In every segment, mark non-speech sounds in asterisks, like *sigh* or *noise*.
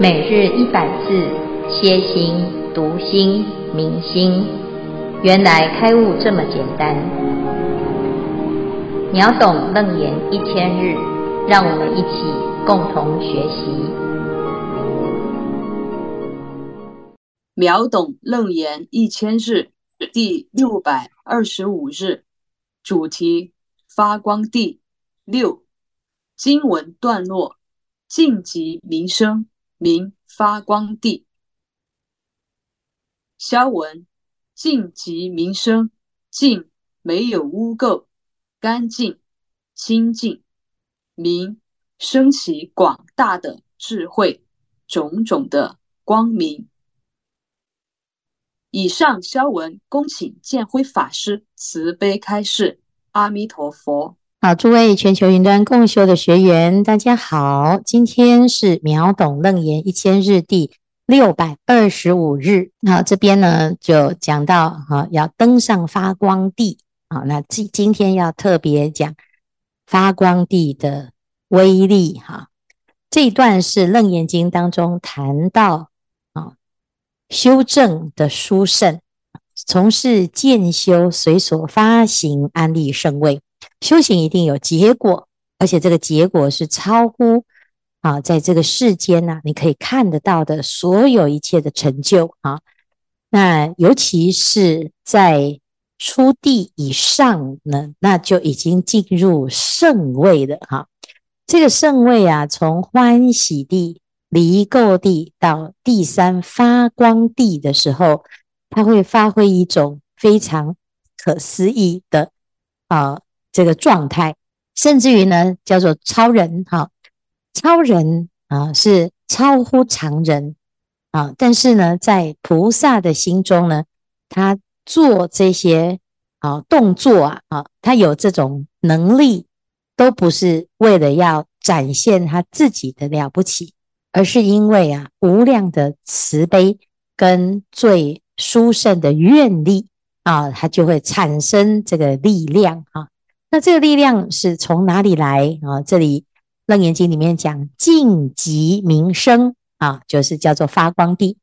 每日一百字，歇心、读心、明心，原来开悟这么简单。秒懂楞严一千日，让我们一起共同学习。秒懂楞严一千日第六百二十五日，主题发光地六经文段落，晋级民生。名发光地，消文净极明生，净没有污垢，干净清净，明升起广大的智慧，种种的光明。以上消文，恭请见辉法师慈悲开示。阿弥陀佛。好，诸位全球云端共修的学员，大家好。今天是秒懂楞严一千日第六百二十五日。好，这边呢就讲到哈，要登上发光地。好，那今今天要特别讲发光地的威力。哈，这一段是楞严经当中谈到啊，修正的殊胜，从事渐修，随所发行安立圣位。修行一定有结果，而且这个结果是超乎啊，在这个世间呢、啊，你可以看得到的所有一切的成就啊。那尤其是在初地以上呢，那就已经进入圣位了哈、啊。这个圣位啊，从欢喜地、离垢地到第三发光地的时候，它会发挥一种非常可思议的啊。这个状态，甚至于呢，叫做超人哈，超人啊是超乎常人啊，但是呢，在菩萨的心中呢，他做这些啊动作啊啊，他有这种能力，都不是为了要展现他自己的了不起，而是因为啊无量的慈悲跟最殊胜的愿力啊，他就会产生这个力量啊。那这个力量是从哪里来啊？这里《楞严经》里面讲净极明生啊，就是叫做发光地，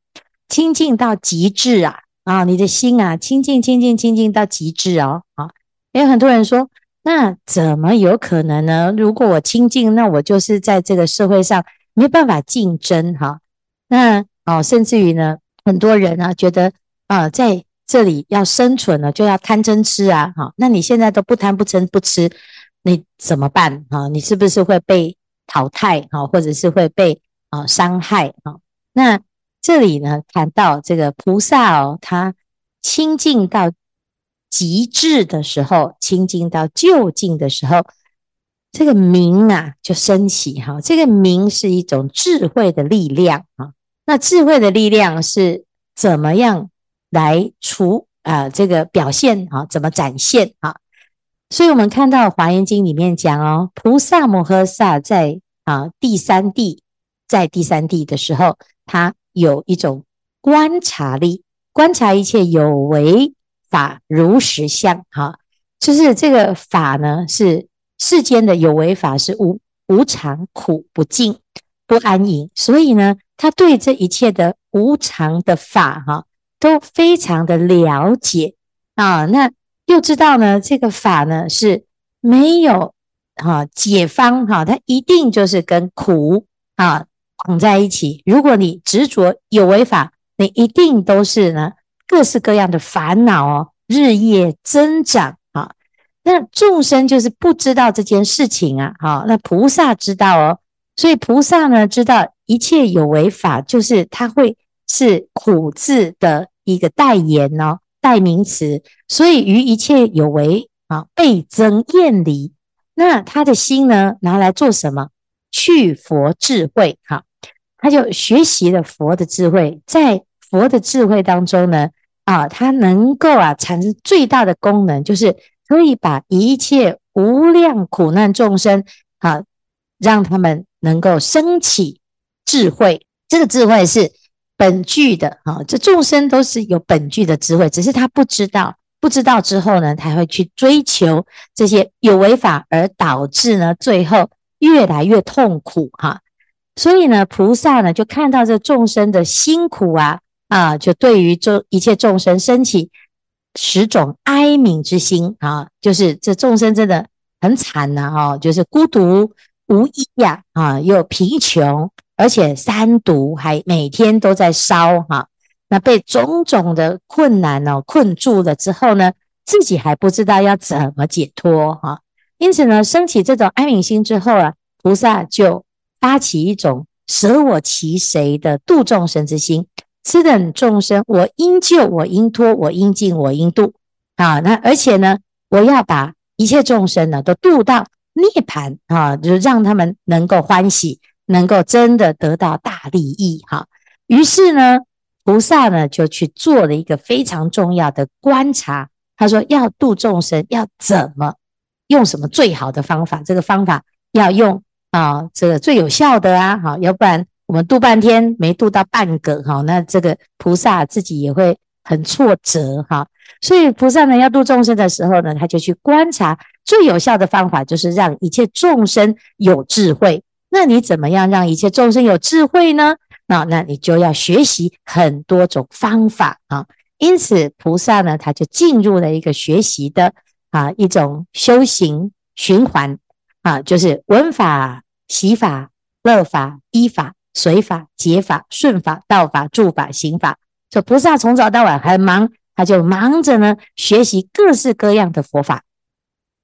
清净到极致啊啊！你的心啊，清净清净清净到极致哦啊！有很多人说，那怎么有可能呢？如果我清净，那我就是在这个社会上没办法竞争哈。那哦，甚至于呢，很多人啊觉得啊，在这里要生存了，就要贪嗔痴啊！哈，那你现在都不贪不嗔不痴，你怎么办啊？你是不是会被淘汰啊？或者是会被啊伤害啊？那这里呢，谈到这个菩萨哦，他清净到极致的时候，清净到究竟的时候，这个明啊就升起哈。这个明是一种智慧的力量啊。那智慧的力量是怎么样？来除啊、呃，这个表现啊，怎么展现啊？所以我们看到《华严经》里面讲哦，菩萨摩诃萨在啊第三地，在第三地的时候，他有一种观察力，观察一切有为法如实相。哈，就是这个法呢，是世间的有为法是无无常、苦、不净、不安隐，所以呢，他对这一切的无常的法，哈。都非常的了解啊，那又知道呢，这个法呢是没有啊解方哈，它一定就是跟苦啊绑在一起。如果你执着有为法，你一定都是呢各式各样的烦恼哦，日夜增长啊。那众生就是不知道这件事情啊，好，那菩萨知道哦，所以菩萨呢知道一切有为法，就是他会。是苦字的一个代言哦，代名词，所以于一切有为啊，倍增厌离。那他的心呢，拿来做什么？去佛智慧，哈，他就学习了佛的智慧，在佛的智慧当中呢，啊，他能够啊产生最大的功能，就是可以把一切无量苦难众生啊，让他们能够升起智慧。这个智慧是。本具的啊，这众生都是有本具的智慧，只是他不知道，不知道之后呢，才会去追求这些有为法，而导致呢，最后越来越痛苦哈。所以呢，菩萨呢就看到这众生的辛苦啊啊，就对于众一切众生生起十种哀悯之心啊，就是这众生真的很惨呐，哈，就是孤独无依呀，啊，又贫穷，而且三毒还每天都在烧哈，那被种种的困难呢困住了之后呢，自己还不知道要怎么解脱哈，因此呢，升起这种安悯心之后啊，菩萨就发起一种舍我其谁的度众生之心。此等众生，我应救，我应脱，我应尽，我应度啊！那而且呢，我要把一切众生呢都度到涅槃啊，就是让他们能够欢喜，能够真的得到大利益哈。于是呢，菩萨呢就去做了一个非常重要的观察。他说：要度众生，要怎么用什么最好的方法？这个方法要用啊，这个最有效的啊，好，要不然。我们度半天没度到半个哈，那这个菩萨自己也会很挫折哈。所以菩萨呢要度众生的时候呢，他就去观察最有效的方法，就是让一切众生有智慧。那你怎么样让一切众生有智慧呢？那那你就要学习很多种方法啊。因此菩萨呢，他就进入了一个学习的啊一种修行循环啊，就是闻法、习法、乐法、依法。随法、解法、顺法、道法、住法、行法，这菩萨从早到晚还忙，他就忙着呢学习各式各样的佛法，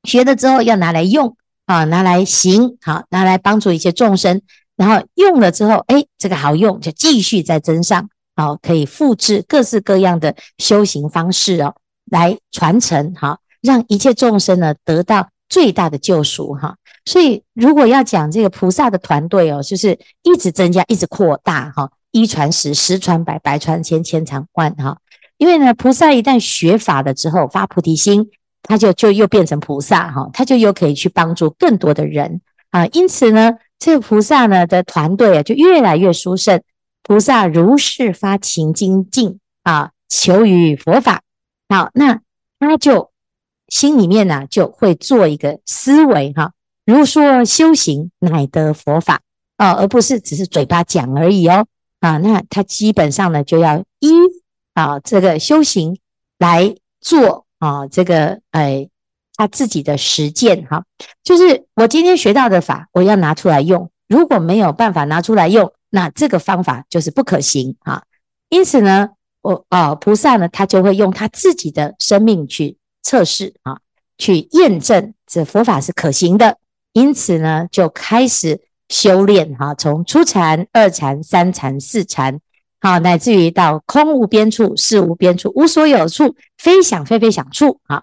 学了之后要拿来用啊，拿来行，好，拿来帮助一些众生，然后用了之后，哎，这个好用，就继续再增上，好，可以复制各式各样的修行方式哦，来传承，好，让一切众生呢得到最大的救赎，哈。所以，如果要讲这个菩萨的团队哦，就是一直增加，一直扩大哈，一传十，十传百，百传千，千传万哈。因为呢，菩萨一旦学法了之后，发菩提心，他就就又变成菩萨哈，他就又可以去帮助更多的人啊。因此呢，这个菩萨呢的团队啊，就越来越殊胜。菩萨如是发勤精进啊，求于佛法。好，那他就心里面呢就会做一个思维哈。如说修行乃得佛法啊，而不是只是嘴巴讲而已哦啊，那他基本上呢就要依啊这个修行来做啊这个哎他自己的实践哈，就是我今天学到的法，我要拿出来用，如果没有办法拿出来用，那这个方法就是不可行啊。因此呢，我啊菩萨呢他就会用他自己的生命去测试啊，去验证这佛法是可行的。因此呢，就开始修炼哈，从初禅、二禅、三禅、四禅，好，乃至于到空无边处、事无边处、无所有处、非想非非想处，好，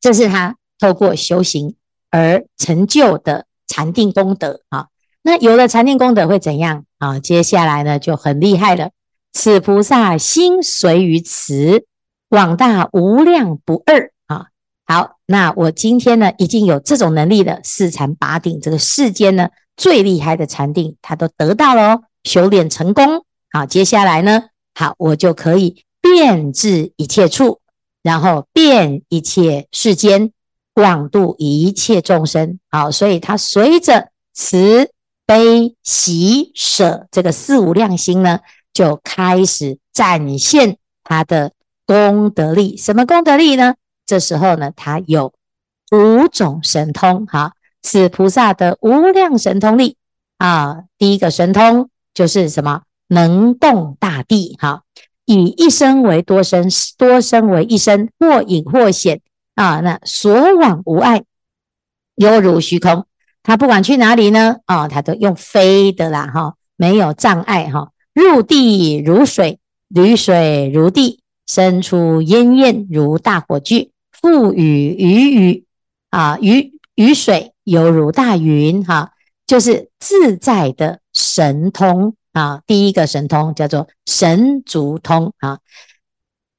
这是他透过修行而成就的禅定功德啊。那有了禅定功德会怎样啊？接下来呢就很厉害了。此菩萨心随于此，广大无量不二啊。好。那我今天呢，已经有这种能力了，四禅八定，这个世间呢最厉害的禅定，他都得到了哦，修炼成功。好，接下来呢，好，我就可以遍至一切处，然后遍一切世间，广度一切众生。好，所以他随着慈悲喜舍这个四无量心呢，就开始展现他的功德力。什么功德力呢？这时候呢，他有五种神通，哈，此菩萨的无量神通力啊。第一个神通就是什么？能动大地，哈，以一身为多身，多身为一身，或隐或显啊。那所往无碍，犹如虚空。他不管去哪里呢，啊，他都用飞的啦，哈，没有障碍，哈。入地如水，履水如地，生出烟焰如大火炬。覆雨雨雨啊，雨雨水犹如大云哈、就是自在的神通啊。第一个神通叫做神足通啊，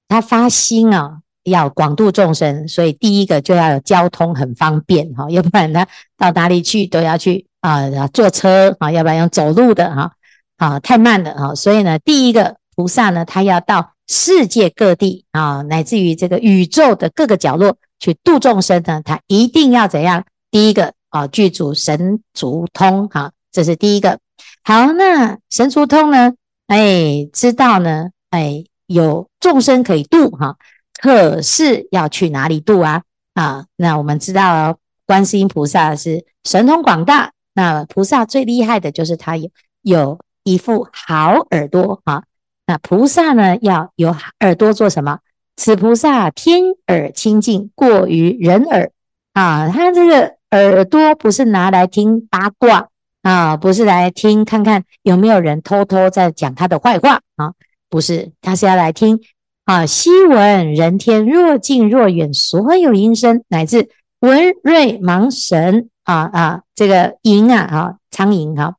他发心啊，要广度众生，所以第一个就要有交通很方便哈、要不然他到哪里去都要去啊坐车啊，要不然用走路的哈啊，太慢了哈、所以呢，第一个菩萨呢，他要到。世界各地啊，乃至于这个宇宙的各个角落去度众生呢，他一定要怎样？第一个啊，具足神足通哈，这是第一个。好，那神足通呢？哎，知道呢，哎，有众生可以度哈，可是要去哪里度啊？啊，那我们知道哦，观世音菩萨是神通广大，那菩萨最厉害的就是他有有一副好耳朵哈。那菩萨呢，要有耳朵做什么？此菩萨天耳清净，过于人耳啊！他这个耳朵不是拿来听八卦。啊，不是来听看看有没有人偷偷在讲他的坏话啊，不是，他是要来听啊。悉闻人天若近若远，所有音声乃至文瑞盲神啊啊，这个蝇啊啊，苍蝇哈，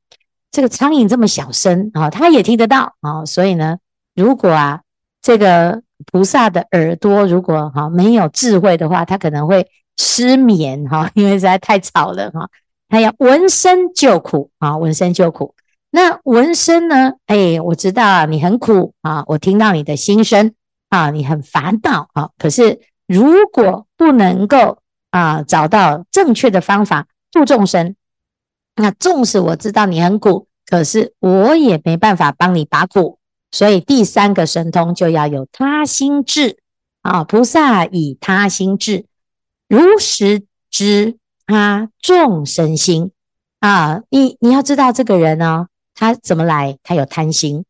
这个苍蝇这么小声啊，他也听得到啊。所以呢，如果啊，这个菩萨的耳朵如果哈没有智慧的话，他可能会失眠哈，因为实在太吵了哈。他要闻声救苦啊，闻声救苦。那闻声呢？哎，我知道，你很苦啊，我听到你的心声啊，你很烦恼啊。可是如果不能够啊找到正确的方法度众生，那纵使我知道你很苦，可是我也没办法帮你拔苦。所以第三个神通就要有他心智啊，菩萨以他心智如实知。他众生心啊，你你要知道这个人呢、他怎么来？他有贪心，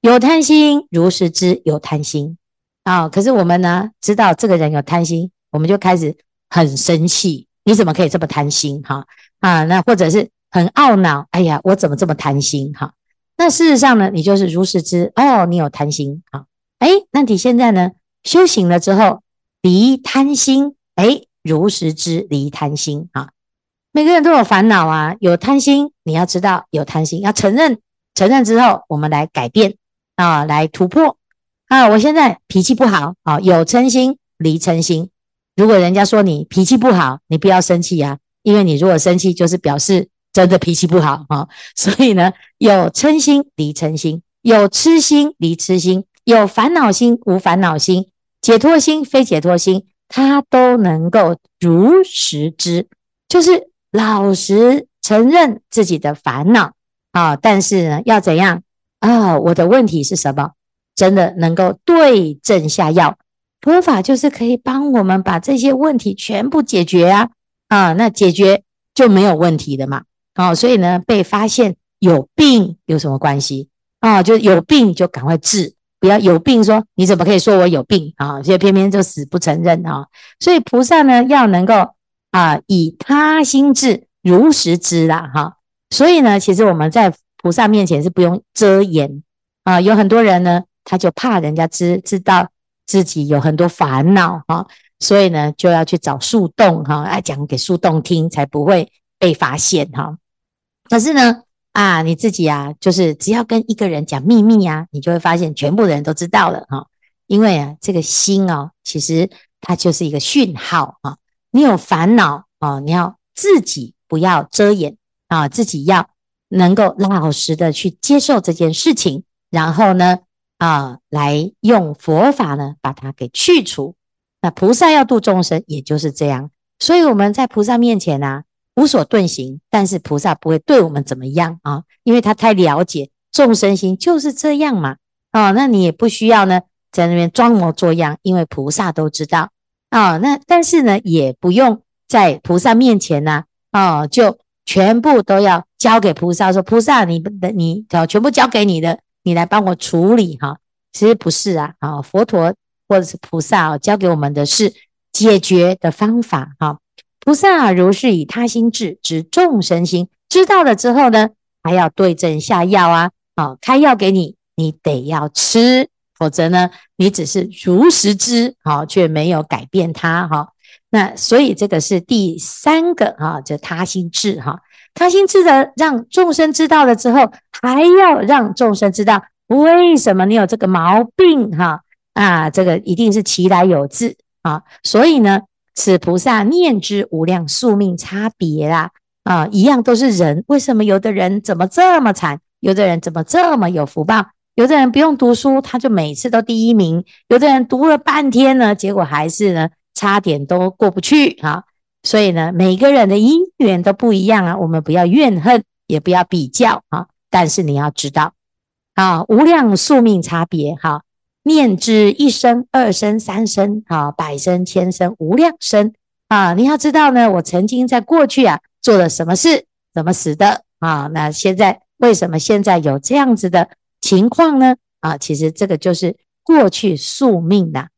有贪心，如实知有贪心啊。可是我们呢，知道这个人有贪心，我们就开始很生气。你怎么可以这么贪心？哈啊，那或者是很懊恼。哎呀，我怎么这么贪心？哈，那事实上呢，你就是如实知哦，你有贪心。哈，哎，那你现在呢，修行了之后，离贪心，哎。如实知离贪心啊，每个人都有烦恼啊，有贪心，你要知道有贪心，要承认，承认之后，我们来改变啊，来突破啊。我现在脾气不好啊，有嗔心离嗔心。如果人家说你脾气不好，你不要生气啊，因为你如果生气，就是表示真的脾气不好啊。所以呢，有嗔心离嗔心，有痴心离痴心，有烦恼心无烦恼心，解脱心非解脱心。他都能够如实知，就是老实承认自己的烦恼啊。但是呢，要怎样啊？我的问题是什么？真的能够对症下药，佛法就是可以帮我们把这些问题全部解决啊啊！那解决就没有问题的嘛。啊，所以呢，被发现有病有什么关系啊？就有病就赶快治。不要有病说，你怎么可以说我有病啊？所以偏偏就死不承认啊！所以菩萨呢，要能够啊，以他心智如实知啦哈。所以呢，其实我们在菩萨面前是不用遮掩啊。有很多人呢，他就怕人家知知道自己有很多烦恼哈，所以呢，就要去找树洞哈，来讲给树洞听，才不会被发现哈。可是呢，啊，你自己啊，就是只要跟一个人讲秘密啊，你就会发现全部的人都知道了哈。因为啊，这个心哦，其实它就是一个讯号啊。你有烦恼啊，你要自己不要遮掩啊，自己要能够老实的去接受这件事情，然后呢啊，来用佛法呢把它给去除。那菩萨要度众生，也就是这样。所以我们在菩萨面前呢、啊。无所遁形，但是菩萨不会对我们怎么样啊，因为他太了解众生心就是这样嘛。哦，那你也不需要呢，在那边装模作样，因为菩萨都知道啊。那但是呢，也不用在菩萨面前呢，哦，就全部都要交给菩萨，说菩萨你的你全部交给你的，你来帮我处理哈。其实不是啊，啊，佛陀或者是菩萨啊，教给我们的是解决的方法哈。菩萨如是以他心智知众生心，知道了之后呢，还要对症下药啊，啊，开药给你，你得要吃，否则呢，你只是如实知，好，却没有改变它，哈。那所以这个是第三个啊，就他心智哈，他心智的让众生知道了之后，还要让众生知道为什么你有这个毛病，哈。啊，这个一定是其来有自啊，所以呢。此菩萨念之无量宿命差别啦，啊，一样都是人，为什么有的人怎么这么惨，有的人怎么这么有福报？有的人不用读书，他就每次都第一名；有的人读了半天呢，结果还是呢，差点都过不去啊。所以呢，每个人的因缘都不一样啊，我们不要怨恨，也不要比较啊，但是你要知道啊，无量宿命差别哈，念之一生、二生、三生啊，百生、千生、无量生啊，你要知道呢，我曾经在过去啊做了什么事，怎么死的啊？那现在为什么现在有这样子的情况呢？啊，其实这个就是过去宿命呐。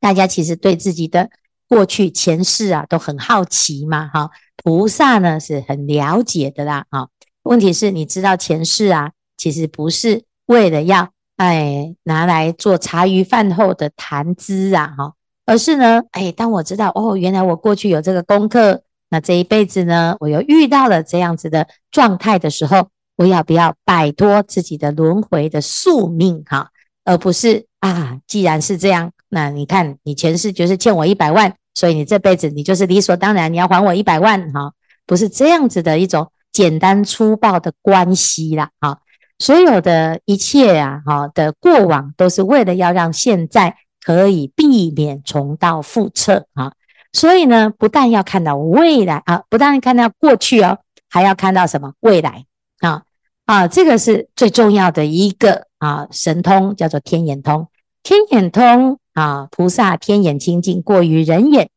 大家其实对自己的过去前世啊都很好奇嘛，哈。菩萨呢是很了解的啦，啊，问题是你知道前世啊，其实不是为了要哎拿来做茶余饭后的谈资啊，哈，而是呢，哎，当我知道哦，原来我过去有这个功课，那这一辈子呢，我又遇到了这样子的状态的时候，我要不要摆脱自己的轮回的宿命哈，而不是啊，既然是这样，那你看你前世就是欠我一百万。所以你这辈子你就是理所当然，你要还我一百万哈，不是这样子的一种简单粗暴的关系啦哈。所有的一切啊哈的过往都是为了要让现在可以避免重蹈覆辙啊。所以呢，不但要看到未来啊，不但看到过去哦，还要看到什么未来啊啊，这个是最重要的一个啊神通，叫做天眼通。天眼通。啊，菩萨天眼清净，过于人眼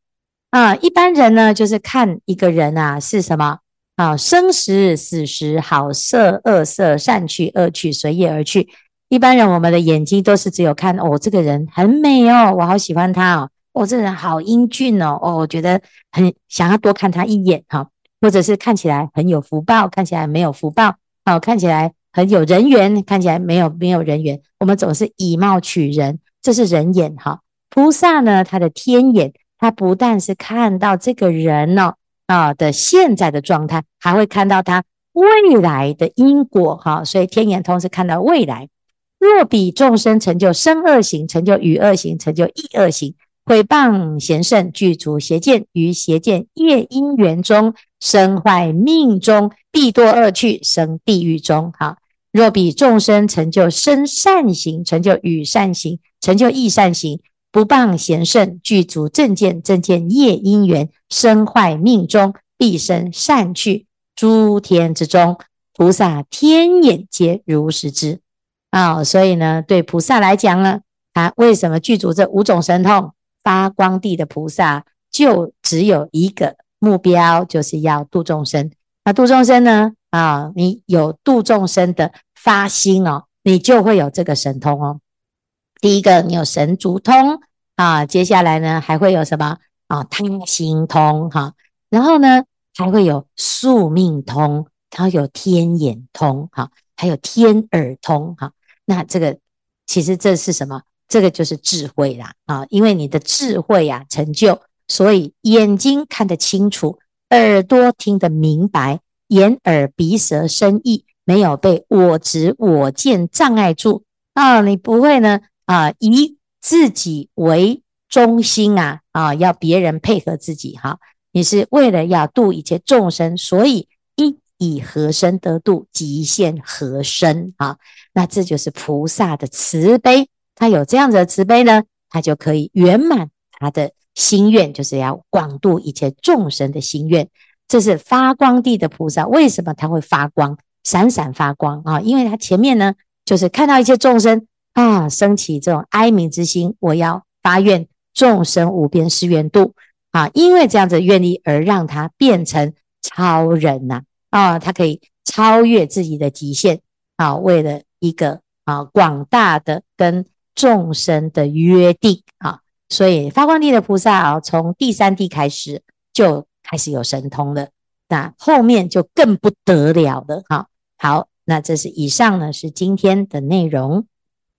啊。一般人呢，就是看一个人啊，是什么啊？生时、死时，好色、恶色，善趣、恶趣，随业而去。一般人，我们的眼睛都是只有看哦，这个人很美哦，我好喜欢他哦，哦，这人好英俊哦，哦，我觉得很想要多看他一眼哈。或者是看起来很有福报，看起来没有福报，哦，看起来很有人缘，看起来没有没有人缘。我们总是以貌取人。这是人眼哈，菩萨呢，他的天眼，他不但是看到这个人呢啊的现在的状态，还会看到他未来的因果哈，所以天眼通是看到未来。若彼众生成就生恶行，成就与恶行，成就意恶行，毁谤贤圣，具足邪见，于邪见业因缘中生坏命中，必堕恶趣，生地狱中哈。若彼众生成就生善行，成就与善行。成就意善行，不谤贤圣，具足正见，正见业因缘，身坏命中，必生善去，诸天之中，菩萨天眼皆如实知啊、所以呢，对菩萨来讲呢，他为什么具足这五种神通？发光地的菩萨就只有一个目标，就是要度众生。那度众生呢？啊、你有度众生的发心哦，你就会有这个神通哦。第一个，你有神足通啊，接下来呢还会有什么啊？他心通哈，然后呢还会有宿命通，它有天眼通哈，还有天耳通哈。那这个其实这是什么？这个就是智慧啦啊，因为你的智慧呀成就，所以眼睛看得清楚，耳朵听得明白，眼耳鼻舌身意没有被我执我见障碍住啊，你不会呢。啊，以自己为中心啊，啊，要别人配合自己哈。你是为了要度一切众生，所以应以何身得度，极限何身啊。那这就是菩萨的慈悲，他有这样子的慈悲呢，他就可以圆满他的心愿，就是要广度一切众生的心愿。这是发光地的菩萨，为什么他会发光，闪闪发光啊？因为他前面呢，就是看到一切众生。啊，升起这种哀悯之心，我要发愿众生无边誓愿度啊！因为这样子愿力而让他变成超人呐啊，啊，他可以超越自己的极限啊，为了一个啊广大的跟众生的约定啊，所以发光地的菩萨啊，从第三地开始就开始有神通了，那后面就更不得了了哈。好，那这是以上呢是今天的内容。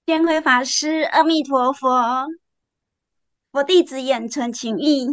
天辉法师，阿弥陀佛，佛弟子眼存情意。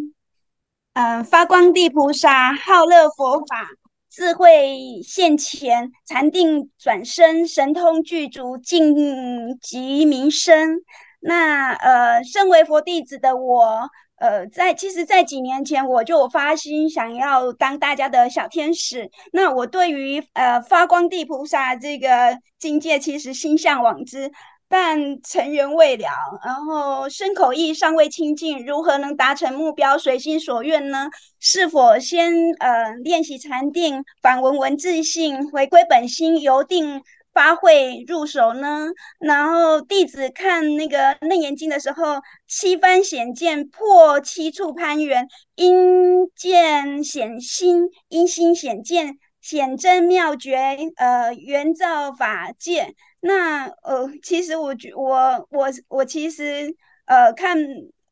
嗯、呃，发光地菩萨好乐佛法，智慧现前，禅定转生，神通具足，尽极名声。那呃，身为佛弟子的我。呃，在其实，在几年前我就发心想要当大家的小天使。那我对于呃发光地菩萨这个境界，其实心向往之。但尘缘未了，然后身口意尚未清净，如何能达成目标，随心所愿呢？是否先呃练习禅定，反闻闻自性，回归本心，由定发慧入手呢？然后弟子看那个《楞严经》的时候，七番显见破七处攀缘，因见显心，因心显见。显真妙觉，呃，圆照法界。那呃，其实我觉我我我其实呃看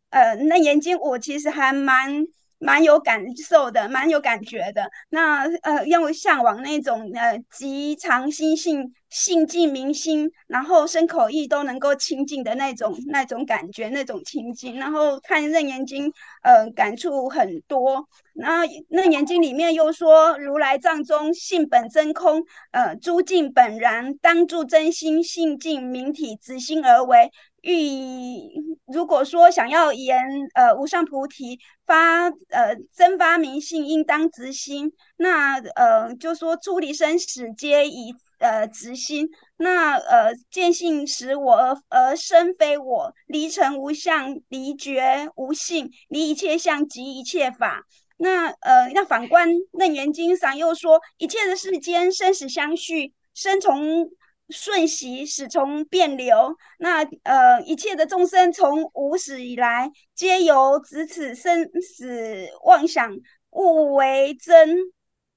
呃《那眼睛》，我其实还蛮。蛮有感受的，蛮有感觉的。那呃，让我向往那种呃，极常心性、性净明心，然后身口意都能够清净的那种那种感觉，那种清净。然后看《楞严经》，呃，感触很多。那《楞严经》里面又说，如来藏中性本真空，呃，诸境本然，当住真心，性净明体，直心而为。欲以如果说想要言呃无上菩提发呃增发明性，应当直心。那呃就说出离生死皆以呃直心。那呃见性实我而而生非我，离尘无相，离觉无性，离一切相即一切法。那呃那反观楞严经上又说，一切的世间生死相续，生从。瞬息，死从变流。那呃，一切的众生从无始以来，皆由执此生死妄想，误为真，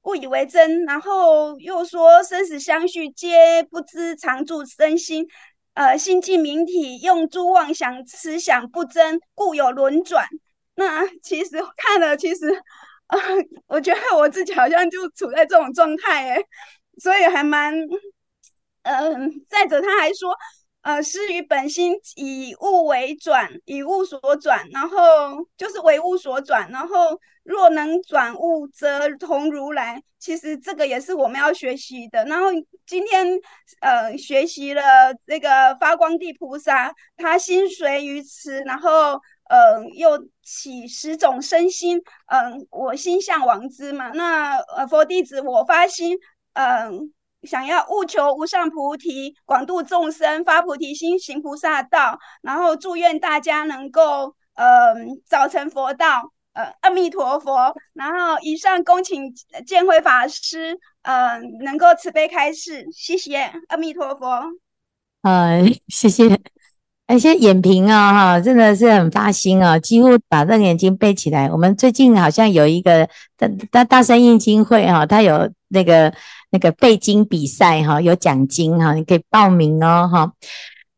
误以为真。然后又说生死相续，皆不知常住真心。呃，心净明体，用诸妄想思想不真，故有轮转。那其实看了，其实啊、我觉得我自己好像就处在这种状态诶，所以还蛮。嗯，再者他还说，呃，失于本心，以物为转，以物所转，然后就是为物所转，然后若能转物，则同如来。其实这个也是我们要学习的。然后今天，呃，学习了这个发光地菩萨，他心随于此，然后，呃，又起十种身心，嗯、我心向往之嘛。那呃，佛弟子我发心，嗯、想要务求无上菩提，广度众生，发菩提心，行菩萨道，然后祝愿大家能够，呃，早成佛道，呃，阿弥陀佛。然后以上恭请见辉法师，呃，能够慈悲开示，谢谢阿弥陀佛。呃，谢谢，哎，现在眼平啊，哈，真的是很发心啊，几乎把这眼睛背起来。我们最近好像有一个大大大山印经会啊，他有那个。那个背经比赛哈，有奖金哈，你可以报名哦哈。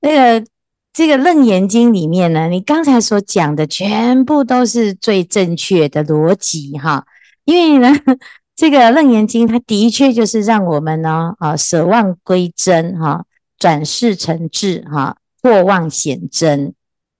那个这个楞严经里面呢，你刚才所讲的全部都是最正确的逻辑哈。因为呢，*laughs* 这个楞严经它的确就是让我们呢啊舍妄归真哈，转世成智哈，破妄显真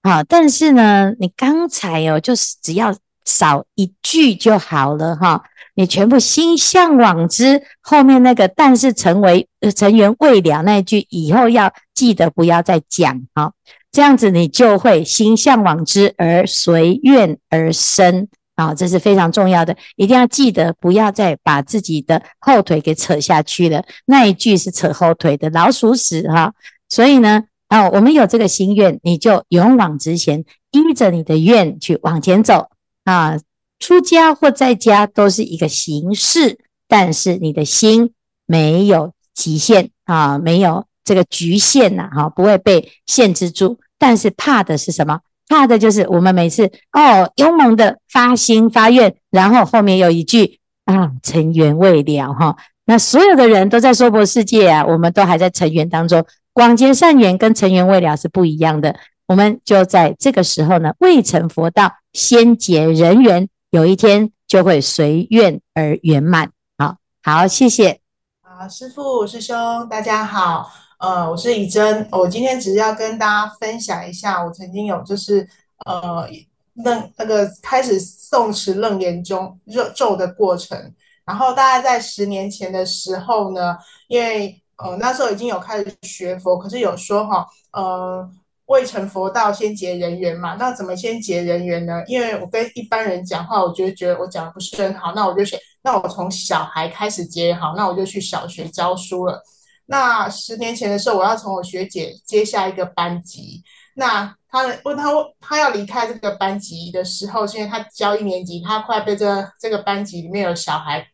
啊。但是呢，你刚才哦，就是只要少一句就好了哈。你全部心向往之，后面那个但是成为尘缘未了那一句，以后要记得不要再讲哈，这样子你就会心向往之而随愿而生啊，这是非常重要的，一定要记得不要再把自己的后腿给扯下去了，那一句是扯后腿的老鼠屎哈，所以呢，啊，我们有这个心愿，你就勇往直前，依着你的愿去往前走。啊。出家或在家都是一个形式，但是你的心没有极限啊，没有这个局限呐，哈，不会被限制住。但是怕的是什么？怕的就是我们每次哦，勇猛的发心发愿，然后后面有一句啊，尘缘未了哈。那所有的人都在娑婆世界啊，我们都还在尘缘当中。广结善缘跟尘缘未了是不一样的。我们就在这个时候呢，未成佛道，先结人缘。有一天就会随愿而圆满。好，好，谢谢。啊，师父、师兄，大家好。呃，我是以真。我今天只是要跟大家分享一下，我曾经有就是呃那那个开始诵持楞严中咒咒的过程。然后大概在十年前的时候呢，因为呃那时候已经有开始学佛，可是有说哈，呃。未成佛道，先结人缘嘛。那怎么先结人缘呢？因为我跟一般人讲话，我觉得觉得我讲的不是很好，那我就选，那我从小孩开始结好，那我就去小学教书了。那十年前的时候，我要从我学姐接下一个班级。那他问他他要离开这个班级的时候，是因为他教一年级，他快被这这个班级里面有小孩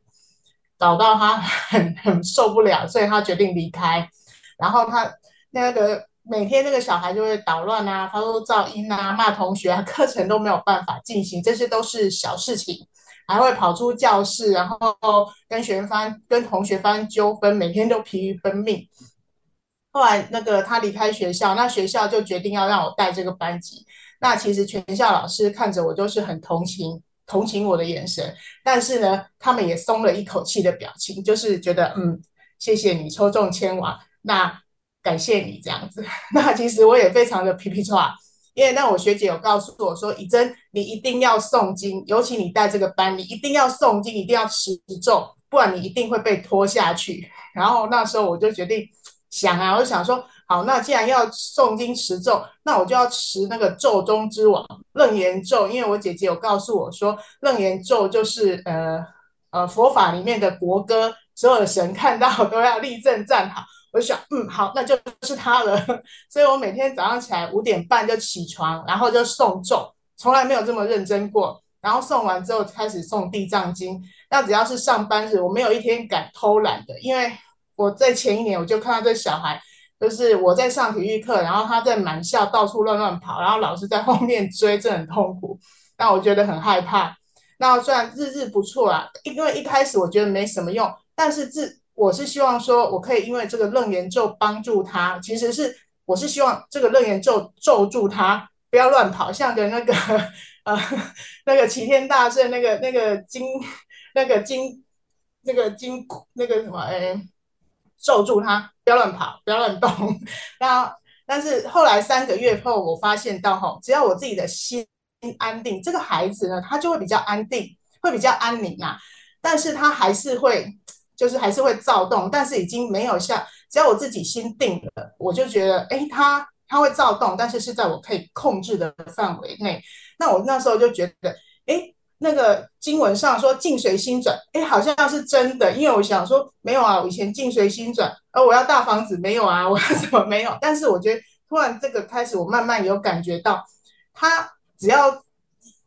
搞到他 *laughs* 很很受不了，所以他决定离开。然后他那个每天那个小孩就会捣乱啊，发出噪音啊，骂同学啊，*laughs* 课程都没有办法进行，这些都是小事情。还会跑出教室，然后跟学生发跟同学发生纠纷，每天都疲于奔命。后来那个他离开学校，那学校就决定要让我带这个班级。那其实全校老师看着我都是很同情同情我的眼神，但是呢，他们也松了一口气的表情，就是觉得嗯，谢谢你抽中签王，那感谢你这样子。那其实我也非常的皮皮剉。因为那我学姐有告诉我说，以真，你一定要诵经，尤其你带这个班，你一定要诵经，一定要持咒，不然你一定会被拖下去。然后那时候我就决定想啊，我想说，好，那既然要诵经持咒，那我就要持那个咒中之王楞严咒，因为我姐姐有告诉我说，楞严咒就是呃呃佛法里面的国歌，所有的神看到都要立正站好。我想，嗯，好，那就是他了。*laughs* 所以我每天早上起来五点半就起床，然后就诵咒，从来没有这么认真过。然后诵完之后开始诵地藏经。那只要是上班日，我没有一天敢偷懒的，因为我在前一年我就看到这小孩，就是我在上体育课，然后他在满校到处乱乱跑，然后老师在后面追，这很痛苦。那我觉得很害怕。那虽然日日不错啊，因为一开始我觉得没什么用，但是自我是希望说，我可以因为这个楞严咒帮助他。其实是我是希望这个楞严咒咒住他，不要乱跑，像个那个呃那个齐天大圣那个那个金那个金那个金那个什么哎，咒住他，不要乱跑，不要乱动。那但是后来三个月后，我发现到吼，只要我自己的心安定，这个孩子呢，他就会比较安定，会比较安宁啊。但是他还是会。就是还是会躁动，但是已经没有像，只要我自己心定了，我就觉得，哎，他他会躁动，但是是在我可以控制的范围内。那我那时候就觉得，哎，那个经文上说境随心转，哎，好像是真的。因为我想说，没有啊，我以前境随心转，而我要大房子，没有啊，*laughs* 我怎么没有？但是我觉得，突然这个开始，我慢慢有感觉到，他只要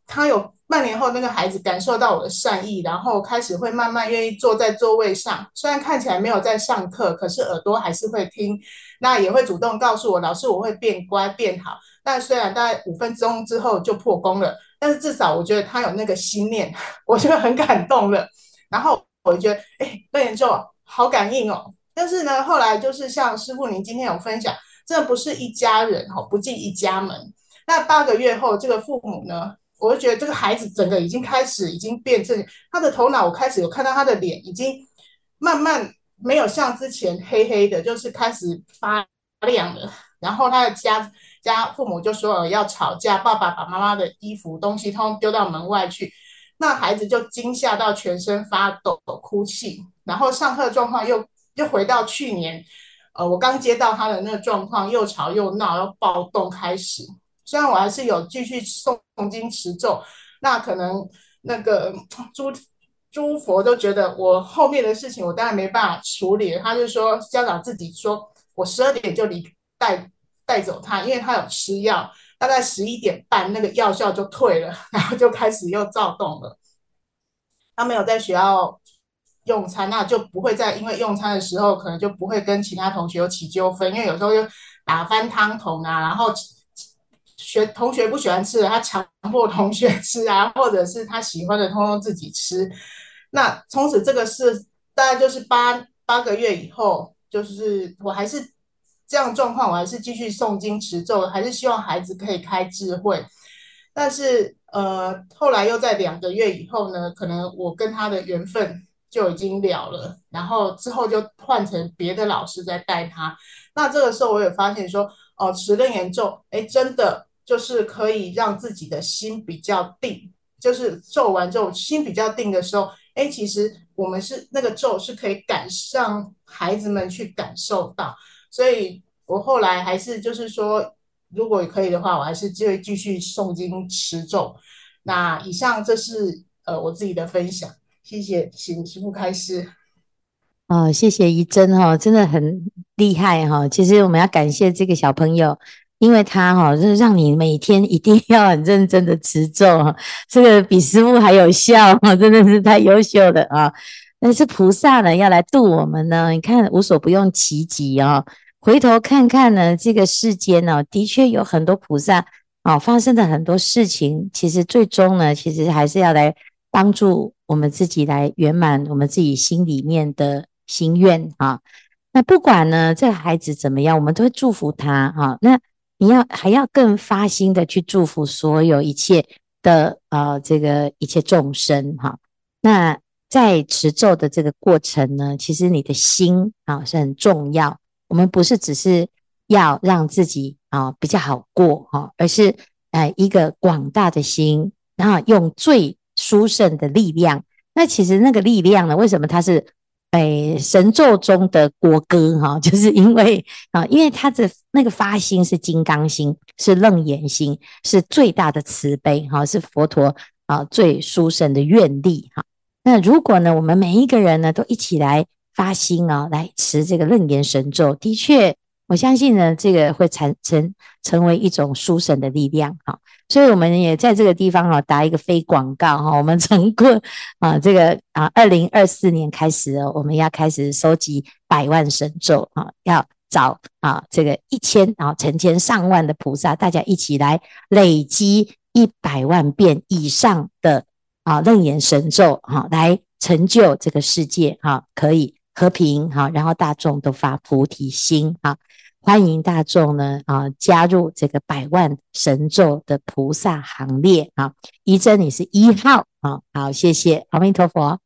他有。半年后，那个孩子感受到我的善意，然后开始会慢慢愿意坐在座位上。虽然看起来没有在上课，可是耳朵还是会听。那也会主动告诉我，老师，我会变乖变好。但虽然大概五分钟之后就破功了，但是至少我觉得他有那个心念，*laughs* 我觉得很感动了。然后我就觉得，哎，楞严咒好感应哦。但是呢，后来就是像师傅您今天有分享，这不是一家人哦，不进一家门。那八个月后，这个父母呢？我就觉得这个孩子整个已经开始已经变正，他的头脑我开始有看到他的脸已经慢慢没有像之前黑黑的，就是开始发亮了。然后他的家家父母就说要吵架，爸爸把妈妈的衣服东西通通丢到门外去，那孩子就惊吓到全身发抖哭泣。然后上课状况又又回到去年，呃，我刚接到他的那个状况，又吵又闹，又暴动开始。虽然我还是有继续诵诵经持咒，那可能那个诸诸佛都觉得我后面的事情我当然没办法处理，他就说家长自己说我十二点就离带带走他，因为他有吃药，大概十一点半那个药效就退了，*laughs* 然后就开始又躁动了。他没有在学校用餐，那就不会再因为用餐的时候可能就不会跟其他同学有起纠纷，因为有时候又打翻汤桶啊，然后。学同学不喜欢吃的，他强迫同学吃啊，或者是他喜欢的，通通自己吃。那从此这个事大概就是八八个月以后，就是我还是这样状况，我还是继续诵经持咒，还是希望孩子可以开智慧。但是呃，后来又在两个月以后呢，可能我跟他的缘分就已经了了，然后之后就换成别的老师在带他。那这个时候我也发现说，哦，持楞严咒，哎，真的。就是可以让自己的心比较定，就是咒完之后心比较定的时候，哎，其实我们是那个咒是可以感让孩子们去感受到，所以我后来还是就是说，如果可以的话，我还是就会继续诵经持咒。那以上这是呃我自己的分享，谢谢，请师傅开示。哦，谢谢怡珍哈，真的很厉害哈。其实我们要感谢这个小朋友，因为他哈，就是让你每天一定要很认真的持咒，这个比师傅还有效哈，真的是太优秀了啊。但是菩萨呢，要来度我们呢，你看无所不用其极啊。回头看看呢，这个世间呢，的确有很多菩萨啊，发生的很多事情，其实最终呢，其实还是要来帮助我们自己来圆满我们自己心里面的。心愿啊，那不管呢，这个孩子怎么样，我们都会祝福他哈。那你要还要更发心的去祝福所有一切的呃这个一切众生哈。那在持咒的这个过程呢，其实你的心啊是很重要。我们不是只是要让自己啊比较好过哈，而是呃一个广大的心，然后用最殊胜的力量。那其实那个力量呢，为什么它是？哎，神咒中的国歌哈，就是因为啊，因为他的那个发心是金刚心，是楞严心，是最大的慈悲哈，是佛陀啊最殊胜的愿力哈。那如果呢，我们每一个人呢都一起来发心啊，来持这个楞严神咒，的确。我相信呢，这个会产成成为一种殊胜的力量哈，所以我们也在这个地方哈打一个非广告哈，我们从过啊这个啊二零二四年开始哦，我们要开始收集百万神咒啊，要找啊这个一千啊成千上万的菩萨，大家一起来累积一百万遍以上的啊楞严神咒哈，来成就这个世界哈，可以和平哈，然后大众都发菩提心哈。欢迎大众呢啊加入这个百万神咒的菩萨行列啊！一真你是一号啊，好，谢谢阿弥陀佛。